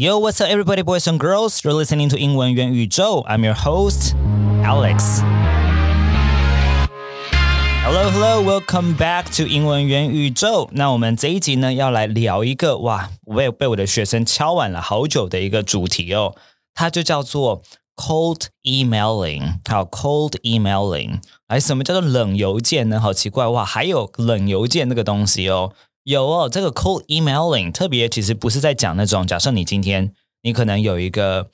Yo, what's up, everybody, boys and girls? You're listening to 英文元宇宙. I'm your host, Alex. Hello, hello, welcome back to 英文元宇宙。那我们这一集呢，要来聊一个哇，我也被我的学生敲碗了好久的一个主题哦，它就叫做 cold emailing。好，cold emailing，哎，什么叫做冷邮件呢？好奇怪哇，还有冷邮件这个东西哦。 有哦，这个 cold emailing 特别其实不是在讲那种，假设你今天你可能有一个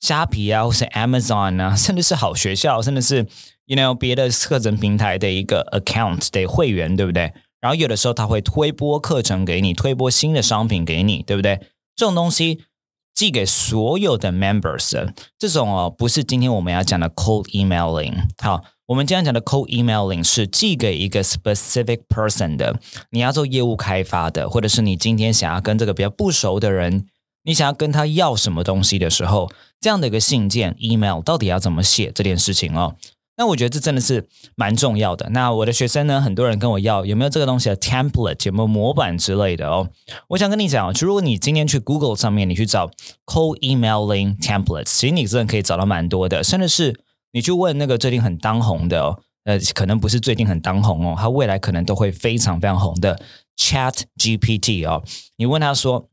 虾皮啊，或是 Amazon 啊，甚至是好学校，甚至是 you know 别的课程平台的一个 account 的会员，对不对？然后有的时候他会推播课程给你，推播新的商品给你，对不对？这种东西寄给所有的 members，这种哦，不是今天我们要讲的 cold emailing。好。我们今天讲的 cold emailing 是寄给一个 specific person 的，你要做业务开发的，或者是你今天想要跟这个比较不熟的人，你想要跟他要什么东西的时候，这样的一个信件 email 到底要怎么写这件事情哦？那我觉得这真的是蛮重要的。那我的学生呢，很多人跟我要有没有这个东西的 template，有没有模板之类的哦？我想跟你讲，就如果你今天去 Google 上面，你去找 cold emailing templates，其实你真的可以找到蛮多的，甚至是。你去问那个最近很当红的哦，呃，可能不是最近很当红哦，他未来可能都会非常非常红的 Chat GPT 哦。你问他说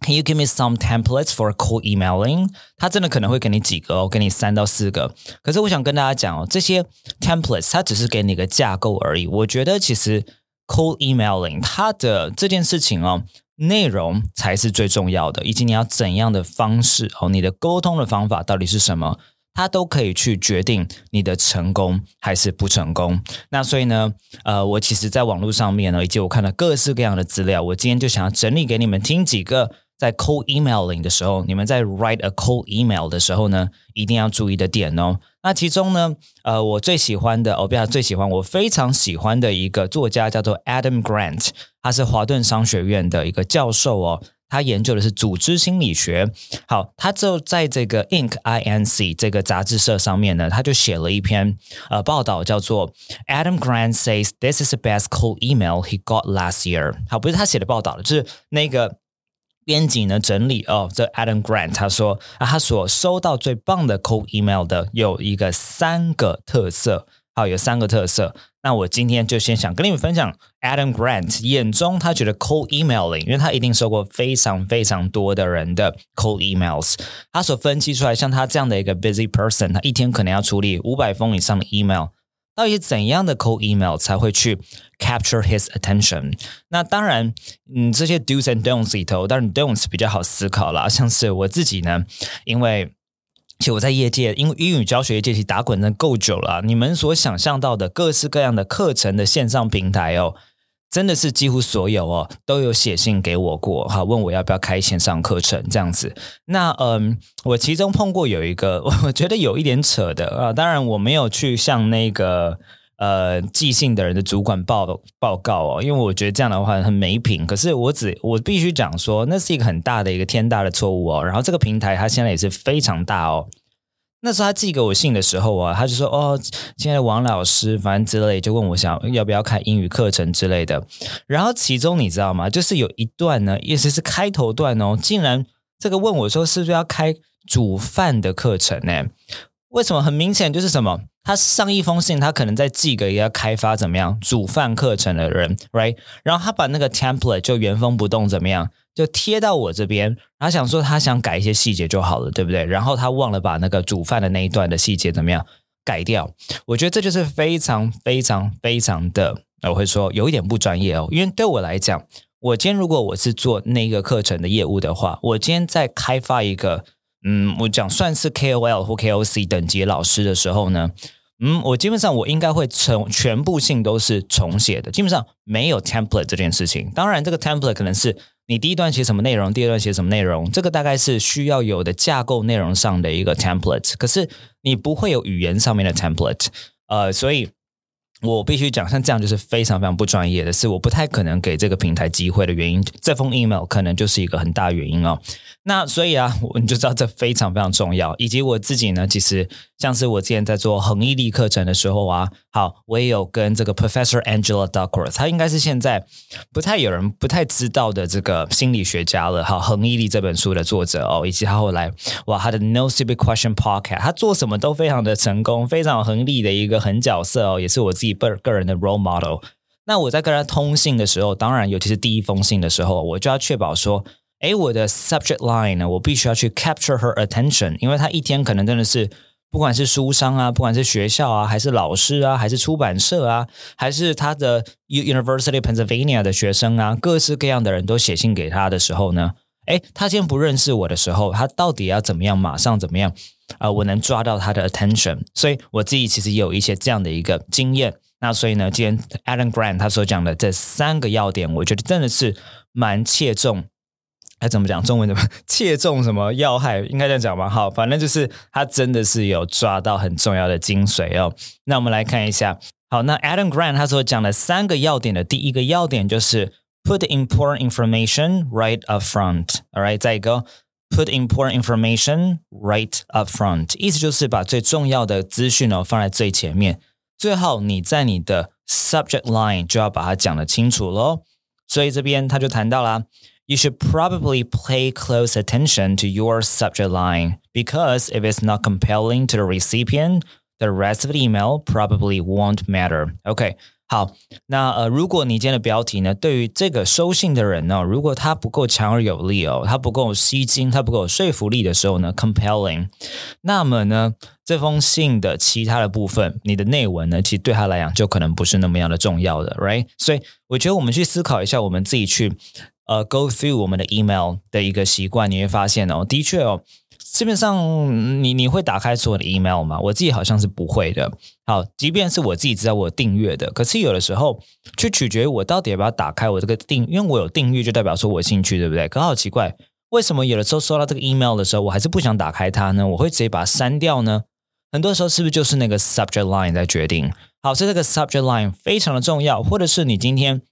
，Can you give me some templates for cold emailing？他真的可能会给你几个哦，给你三到四个。可是我想跟大家讲哦，这些 templates 它只是给你个架构而已。我觉得其实 cold emailing 它的这件事情哦，内容才是最重要的，以及你要怎样的方式哦，你的沟通的方法到底是什么？它都可以去决定你的成功还是不成功。那所以呢，呃，我其实在网络上面呢，以及我看了各式各样的资料，我今天就想要整理给你们听几个在 cold emailing 的时候，你们在 write a cold email 的时候呢，一定要注意的点哦。那其中呢，呃，我最喜欢的，哦，不要最喜欢，我非常喜欢的一个作家叫做 Adam Grant，他是华顿商学院的一个教授哦。他研究的是组织心理学。好，他就在这个 Inc. I N C 这个杂志社上面呢，他就写了一篇呃报道，叫做 Adam Grant says this is the best cold email he got last year。好，不是他写的报道就是那个编辑呢整理哦。这 Adam Grant 他说啊，他所收到最棒的 cold email 的有一个三个特色。好，有三个特色。那我今天就先想跟你们分享 Adam Grant 眼中他觉得 cold emailing，因为他一定收过非常非常多的人的 cold emails，他所分析出来，像他这样的一个 busy person，他一天可能要处理五百封以上的 email，到底怎样的 cold email 才会去 capture his attention？那当然，嗯，这些 do's and don'ts 里头，当然 don'ts 比较好思考啦，像是我自己呢，因为。其实我在业界，因为英语教学业界其实打滚的够久了。你们所想象到的各式各样的课程的线上平台哦，真的是几乎所有哦都有写信给我过，哈，问我要不要开线上课程这样子。那嗯，我其中碰过有一个，我觉得有一点扯的啊。当然我没有去向那个。呃，寄信的人的主管报报告哦，因为我觉得这样的话很没品。可是我只我必须讲说，那是一个很大的一个天大的错误哦。然后这个平台它现在也是非常大哦。那时候他寄给我信的时候啊，他就说哦，亲爱的王老师，反正之类就问我想要不要开英语课程之类的。然后其中你知道吗？就是有一段呢，意思是开头段哦，竟然这个问我说是不是要开煮饭的课程呢？为什么？很明显就是什么？他上一封信，他可能在寄给要开发怎么样煮饭课程的人，right？然后他把那个 template 就原封不动怎么样，就贴到我这边。他想说他想改一些细节就好了，对不对？然后他忘了把那个煮饭的那一段的细节怎么样改掉。我觉得这就是非常非常非常的，我会说有一点不专业哦。因为对我来讲，我今天如果我是做那个课程的业务的话，我今天在开发一个。嗯，我讲算是 KOL 或 KOC 等级老师的时候呢，嗯，我基本上我应该会从全部性都是重写的，基本上没有 template 这件事情。当然，这个 template 可能是你第一段写什么内容，第二段写什么内容，这个大概是需要有的架构内容上的一个 template。可是你不会有语言上面的 template，呃，所以我必须讲，像这样就是非常非常不专业的，是我不太可能给这个平台机会的原因。这封 email 可能就是一个很大原因哦。那所以啊，你就知道这非常非常重要。以及我自己呢，其实像是我之前在做恒毅力课程的时候啊，好，我也有跟这个 Professor Angela Duckworth，他应该是现在不太有人不太知道的这个心理学家了。好，恒毅力这本书的作者哦，以及他后来哇，他的 No Stupid Question Podcast，他做什么都非常的成功，非常恒力的一个狠角色哦，也是我自己个个人的 role model。那我在跟他通信的时候，当然尤其是第一封信的时候，我就要确保说。哎，我的 subject line 呢？我必须要去 capture her attention，因为她一天可能真的是，不管是书商啊，不管是学校啊，还是老师啊，还是出版社啊，还是他的 University Pennsylvania 的学生啊，各式各样的人都写信给他的时候呢，哎，他今天不认识我的时候，他到底要怎么样？马上怎么样？啊，我能抓到他的 attention，所以我自己其实也有一些这样的一个经验。那所以呢，今天 Alan Grant 他所讲的这三个要点，我觉得真的是蛮切中。哎怎么讲？中文怎么切中什么要害？应该这样讲吧。好，反正就是他真的是有抓到很重要的精髓哦。那我们来看一下。好，那 Adam Grant 他所讲的三个要点的第一个要点就是 put important information right up front。All right，再一个 put important information right up front，意思就是把最重要的资讯哦放在最前面。最后你在你的 subject line 就要把它讲得清楚喽。所以这边他就谈到了。you should probably pay close attention to your subject line because if it's not compelling to the recipient, the rest of the email probably won't matter. OK，好，那呃，如果你今天的标题呢，对于这个收信的人呢，如果他不够强而有力哦，他不够吸睛，他不够有说服力的时候呢，compelling，那么呢，这封信的其他的部分，你的内文呢，其实对他来讲就可能不是那么样的重要的，right？所以我觉得我们去思考一下，我们自己去。 呃，go through 我们的 email 的一个习惯，你会发现哦，的确哦，基本上你你会打开所有的 email 吗？我自己好像是不会的。好，即便是我自己知道我订阅的，可是有的时候去取决于我到底要不要打开我这个订，因为我有订阅就代表说我兴趣，对不对？可好奇怪，为什么有的时候收到这个 email 的时候，我还是不想打开它呢？我会直接把它删掉呢？很多时候是不是就是那个 subject line 在决定？好，所以这个 subject line 非常的重要，或者是你今天。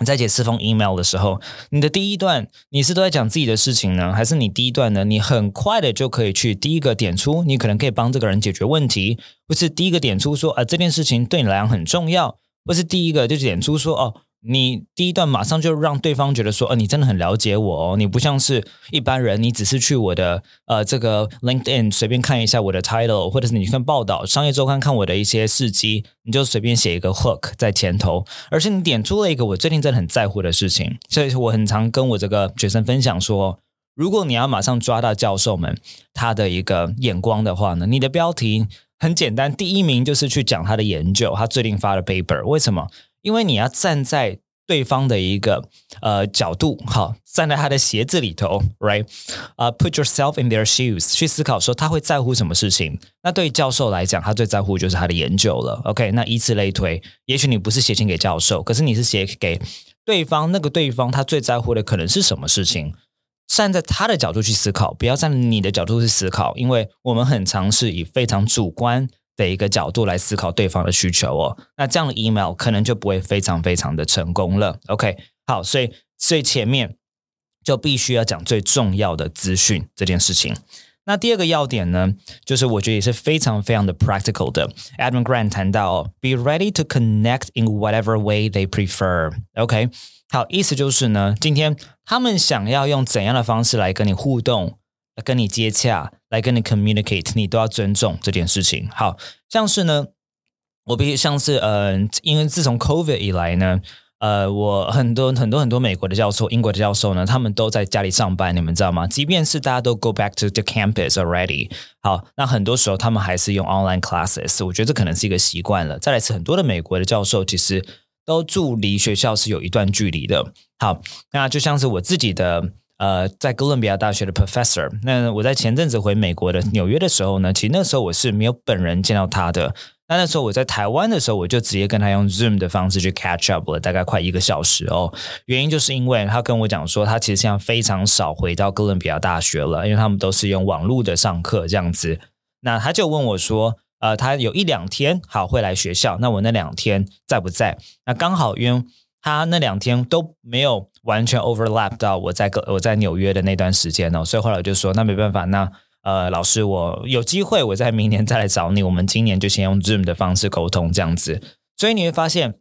你在写四封 email 的时候，你的第一段你是都在讲自己的事情呢，还是你第一段呢？你很快的就可以去第一个点出，你可能可以帮这个人解决问题，或是第一个点出说啊这件事情对你来讲很重要，或是第一个就点出说哦。你第一段马上就让对方觉得说，呃，你真的很了解我哦，你不像是一般人，你只是去我的呃这个 LinkedIn 随便看一下我的 title，或者是你看报道、商业周刊看我的一些事迹，你就随便写一个 hook 在前头，而是你点出了一个我最近真的很在乎的事情，所以我很常跟我这个学生分享说，如果你要马上抓到教授们他的一个眼光的话呢，你的标题很简单，第一名就是去讲他的研究，他最近发的 paper，为什么？因为你要站在对方的一个呃角度，好，站在他的鞋子里头，right？啊，put yourself in their shoes，去思考说他会在乎什么事情。那对于教授来讲，他最在乎就是他的研究了。OK，那以此类推，也许你不是写信给教授，可是你是写给对方，那个对方他最在乎的可能是什么事情？站在他的角度去思考，不要站在你的角度去思考，因为我们很常是以非常主观。的一个角度来思考对方的需求哦，那这样的 email 可能就不会非常非常的成功了。OK，好，所以最前面就必须要讲最重要的资讯这件事情。那第二个要点呢，就是我觉得也是非常非常的 practical 的。Adam Grant 谈到，be ready to connect in whatever way they prefer。OK，好，意思就是呢，今天他们想要用怎样的方式来跟你互动。跟你接洽，来跟你 communicate，你都要尊重这件事情。好像是呢，我比像是呃，因为自从 COVID 以来呢，呃，我很多很多很多美国的教授、英国的教授呢，他们都在家里上班，你们知道吗？即便是大家都 go back to the campus already，好，那很多时候他们还是用 online classes。我觉得这可能是一个习惯了。再来是很多的美国的教授其实都住离学校是有一段距离的。好，那就像是我自己的。呃，在哥伦比亚大学的 professor，那我在前阵子回美国的纽约的时候呢，其实那时候我是没有本人见到他的。那那时候我在台湾的时候，我就直接跟他用 Zoom 的方式去 catch up 了，大概快一个小时哦。原因就是因为他跟我讲说，他其实现在非常少回到哥伦比亚大学了，因为他们都是用网络的上课这样子。那他就问我说。呃，他有一两天好会来学校，那我那两天在不在？那刚好因为他那两天都没有完全 overlap 到我在个我在纽约的那段时间哦，所以后来我就说那没办法，那呃老师我有机会我在明年再来找你，我们今年就先用 Zoom 的方式沟通这样子，所以你会发现。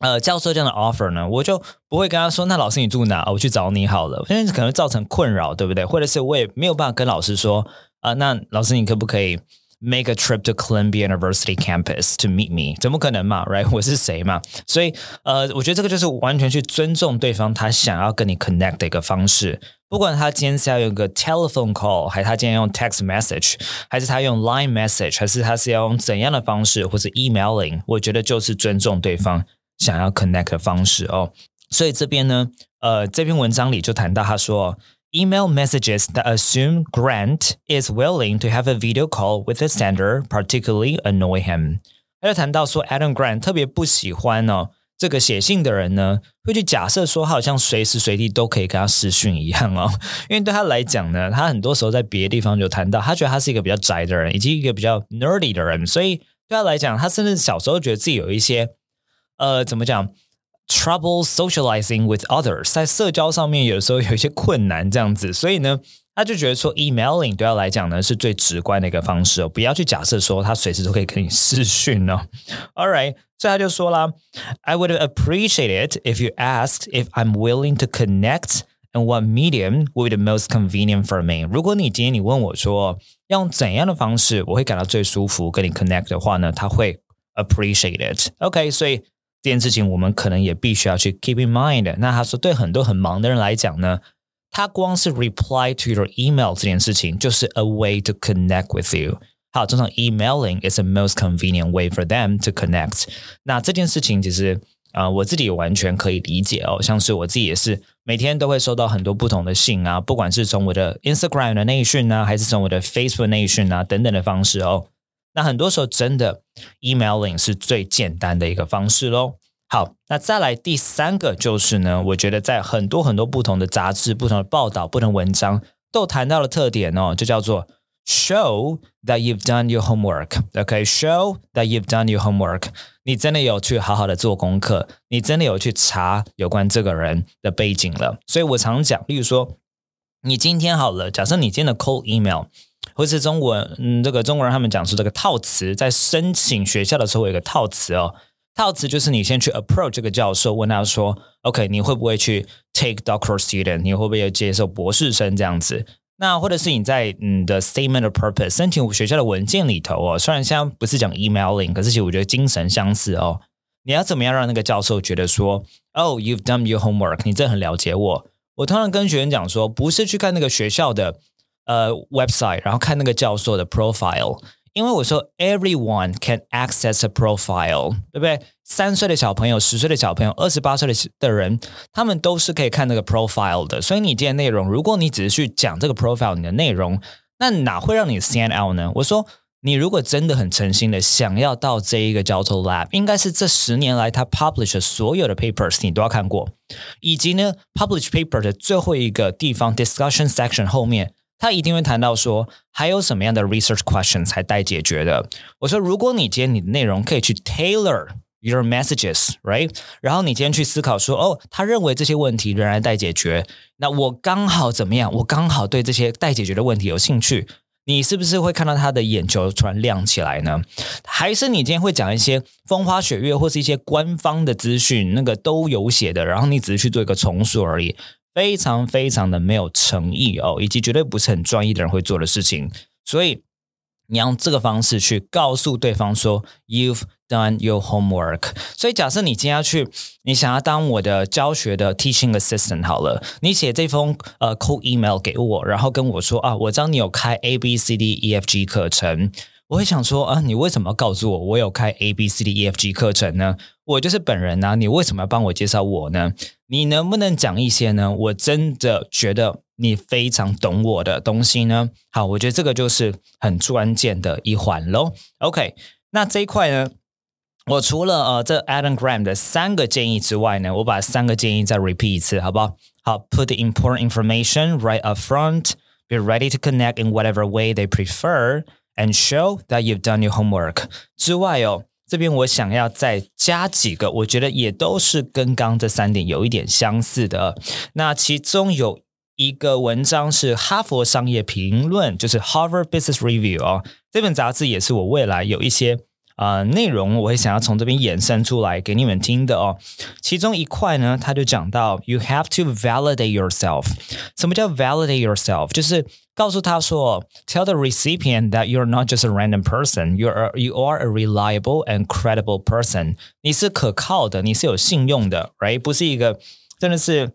呃，教授这样的 offer 呢，我就不会跟他说，那老师你住哪？我去找你好了，因为可能造成困扰，对不对？或者是我也没有办法跟老师说，啊，那老师你可不可以 make a trip to Columbia University campus to meet me？怎么可能嘛，right？我是谁嘛？所以，呃，我觉得这个就是完全去尊重对方他想要跟你 connect 的一个方式，不管他今天是要用个 telephone call，还是他今天用 text message，还是他用 line message，还是他是要用怎样的方式，或者 emailing，我觉得就是尊重对方。想要 connect 的方式哦，所以这边呢，呃，这篇文章里就谈到他说，email messages that assume Grant is willing to have a video call with the sender particularly annoy him。他就谈到说，Adam Grant 特别不喜欢哦，这个写信的人呢，会去假设说，他好像随时随地都可以跟他视讯一样哦，因为对他来讲呢，他很多时候在别的地方就谈到，他觉得他是一个比较宅的人，以及一个比较 nerdy 的人，所以对他来讲，他甚至小时候觉得自己有一些。呃，怎么讲 ？Trouble socializing with others，在社交上面有时候有一些困难，这样子，所以呢，他就觉得说，emailing 对他来讲呢是最直观的一个方式哦，不要去假设说他随时都可以跟你视讯哦。All right，所以他就说啦，I would appreciate it if you asked if I'm willing to connect and what medium would be the most convenient for me。如果你今天你问我说用怎样的方式我会感到最舒服跟你 connect 的话呢，他会 appreciate it。OK，所以。 这件事情我们可能也必须要去 keep in mind。那他说，对很多很忙的人来讲呢，他光是 reply to your email 这件事情就是 a way to connect with you。好，这种 emailing is the most convenient way for them to connect。那这件事情其实啊、我自己也完全可以理解哦。像是我自己也是每天都会收到很多不同的信啊，不管是从我的 Instagram 的内讯啊，还是从我的 Facebook 内讯啊等等的方式哦。那很多时候真的 emailing 是最简单的一个方式喽。好，那再来第三个就是呢，我觉得在很多很多不同的杂志、不同的报道、不同文章都谈到了特点哦，就叫做 show that you've done your homework。OK，show that you've done your homework。你真的有去好好的做功课，你真的有去查有关这个人的背景了。所以我常讲，例如说，你今天好了，假设你今天的 cold email。或是中文，嗯，这个中国人他们讲出这个套词，在申请学校的时候有一个套词哦，套词就是你 先去 approach 这个教授，问他说，OK，你会不会去 take doctoral student？你会不会接受博士生这样子？那或者是你在你的 statement of purpose 申请学校的文件里头哦，虽然现在不是讲 emailing，可是其实我觉得精神相似哦。你要怎么样让那个教授觉得说，Oh, you've done your homework，你真的很了解我。我通常跟学生讲说，不是去看那个学校的。呃，website，然后看那个教授的 profile，因为我说 everyone can access a profile，对不对？三岁的小朋友、十岁的小朋友、二十八岁的的人，他们都是可以看那个 profile 的。所以你今天内容，如果你只是去讲这个 profile 你的内容，那哪会让你 stand out 呢？我说，你如果真的很诚心的想要到这一个教授 lab，应该是这十年来他 publish 的所有的 papers 你都要看过，以及呢 publish paper 的最后一个地方 discussion section 后面。他一定会谈到说，还有什么样的 research question 才待解决的。我说，如果你今天你的内容可以去 tailor your messages，right？然后你今天去思考说，哦，他认为这些问题仍然待解决，那我刚好怎么样？我刚好对这些待解决的问题有兴趣，你是不是会看到他的眼球突然亮起来呢？还是你今天会讲一些风花雪月或是一些官方的资讯，那个都有写的，然后你只是去做一个重述而已？非常非常的没有诚意哦，以及绝对不是很专业的人会做的事情。所以你用这个方式去告诉对方说，You've done your homework。所以假设你今天要去，你想要当我的教学的 teaching assistant 好了，你写这封呃 cold email 给我，然后跟我说啊，我知道你有开 A B C D E F G 课程。我会想说啊，你为什么告诉我我有开 A B C D E F G 课程呢？我就是本人呐，你为什么要帮我介绍我呢？你能不能讲一些呢？我真的觉得你非常懂我的东西呢。好，我觉得这个就是很关键的一环喽。OK，那这一块呢，我除了呃这 Adam Graham 的三个建议之外呢，我把三个建议再 repeat 一次，好不好？好，Put the important information right up front. Be ready to connect in whatever way they prefer. And show that you've done your homework 之外哦，这边我想要再加几个，我觉得也都是跟刚这三点有一点相似的。那其中有一个文章是哈佛商业评论，就是 Harvard Business Review 哦，这本杂志也是我未来有一些。啊，内容我会想要从这边衍生出来给你们听的哦。其中一块呢，他就讲到，you have to validate yourself。什么叫 validate yourself？就是告诉他说，tell the recipient that you're not just a random person, you are you are a reliable and credible person。你是可靠的，你是有信用的，right？不是一个真的是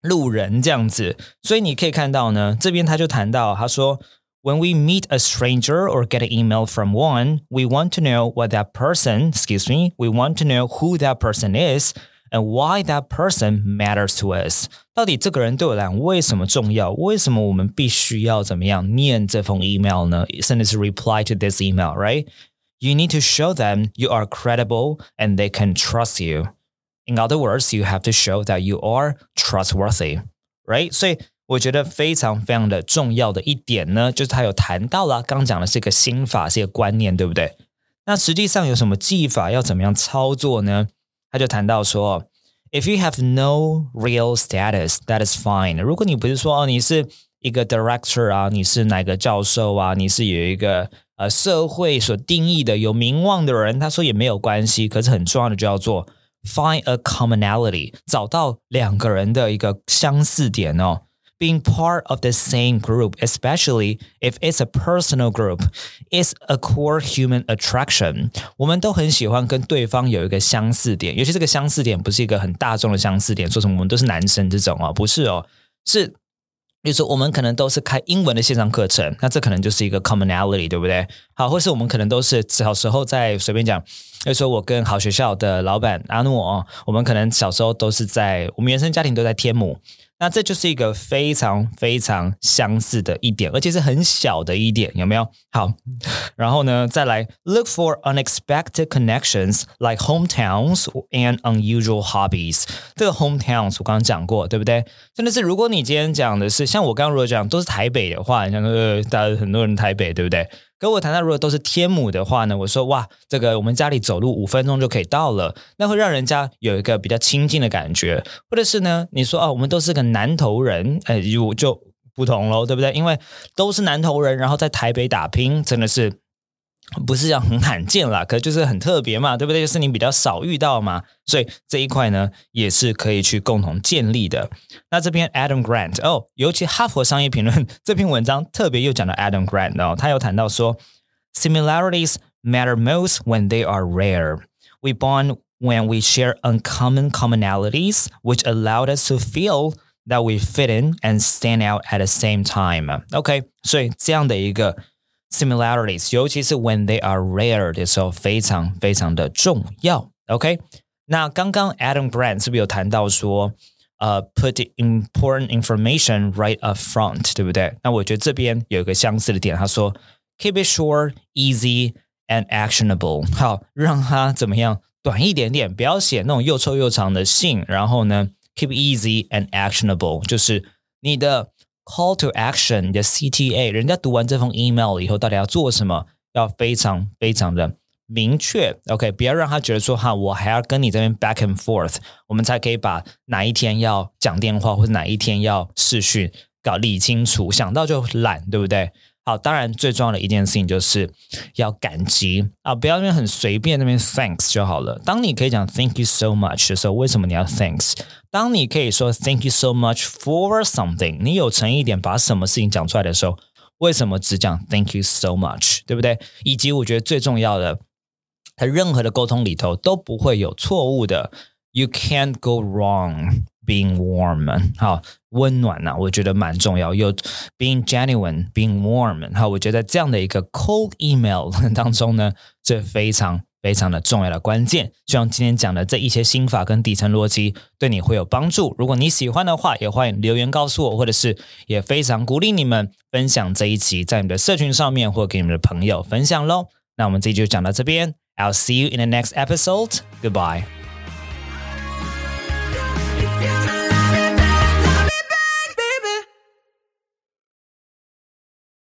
路人这样子。所以你可以看到呢，这边他就谈到，他说。When we meet a stranger or get an email from one, we want to know what that person, excuse me, we want to know who that person is and why that person matters to us. 到底这个人对我来讲为什么重要？为什么我们必须要怎么样念这封 email 呢？甚至是 reply to this email, right? You need to show them you are credible and they can trust you. In other words, you have to show that you are trustworthy, right? 所以 我觉得非常非常的重要的一点呢，就是他有谈到了，刚讲的是一个心法，是一个观念，对不对？那实际上有什么技法要怎么样操作呢？他就谈到说，If you have no real status, that is fine。如果你不是说哦，你是一个 director 啊，你是哪个教授啊，你是有一个呃社会所定义的有名望的人，他说也没有关系。可是很重要的就要做 find a commonality，找到两个人的一个相似点哦。Being part of the same group, especially if it's a personal group, is a core human attraction. 我们都很喜欢跟对方有一个相似点，尤其这个相似点不是一个很大众的相似点，说什么我们都是男生这种哦，不是哦，是。比如说，我们可能都是开英文的线上课程，那这可能就是一个 commonality，对不对？好，或是我们可能都是小时候在随便讲，比如说我跟好学校的老板阿诺哦，我们可能小时候都是在我们原生家庭都在天母。那这就是一个非常非常相似的一点，而且是很小的一点，有没有？好，然后呢，再来 look for unexpected connections like hometowns and unusual hobbies。这个 hometowns 我刚刚讲过，对不对？真的是，如果你今天讲的是像我刚刚如果讲都是台北的话，像呃，大家很多人台北，对不对？跟我谈到，如果都是天母的话呢，我说哇，这个我们家里走路五分钟就可以到了，那会让人家有一个比较亲近的感觉。或者是呢，你说哦，我们都是个南投人，哎，就就不同喽，对不对？因为都是南投人，然后在台北打拼，真的是。不是讲很罕见啦，可就是很特别嘛，对不对？就是你比较少遇到嘛，所以这一块呢也是可以去共同建立的。那这篇 Adam Grant 哦，尤其哈佛商业评论这篇文章特别又讲到 Adam Grant 哦，他有谈到说，similarities matter most when they are rare. We bond when we share uncommon commonalities, which allowed us to feel that we fit in and stand out at the same time. OK，所以这样的一个。similarities，尤其是 when they are rare 的时候，非常非常的重要。OK，那刚刚 Adam Grant 是不是有谈到说，呃、uh,，put important information right up front，对不对？那我觉得这边有一个相似的点，他说 keep it short, easy and actionable。好，让它怎么样？短一点点，不要写那种又臭又长的信。然后呢，keep easy and actionable，就是你的 Call to action，你的 CTA，人家读完这封 email 以后，到底要做什么？要非常非常的明确。OK，不要让他觉得说哈，我还要跟你这边 back and forth，我们才可以把哪一天要讲电话或者哪一天要视讯搞理清楚。想到就懒，对不对？好，当然最重要的一件事情就是要感激啊，不要那边很随便那边 thanks 就好了。当你可以讲 thank you so much 的时候，为什么你要 thanks？当你可以说 thank you so much for something，你有诚意点把什么事情讲出来的时候，为什么只讲 thank you so much？对不对？以及我觉得最重要的，在任何的沟通里头都不会有错误的。You can't go wrong being warm，好。温暖呐、我觉得蛮重要。有 being genuine, being warm，好，我觉得这样的一个 cold email 当中呢，这非常非常的重要的关键。希望今天讲的这一些心法跟底层逻辑对你会有帮助。如果你喜欢的话，也欢迎留言告诉我，或者是也非常鼓励你们分享这一集在你的社群上面，或给你们的朋友分享喽。那我们这集就讲到这边，I'll see you in the next episode. Goodbye.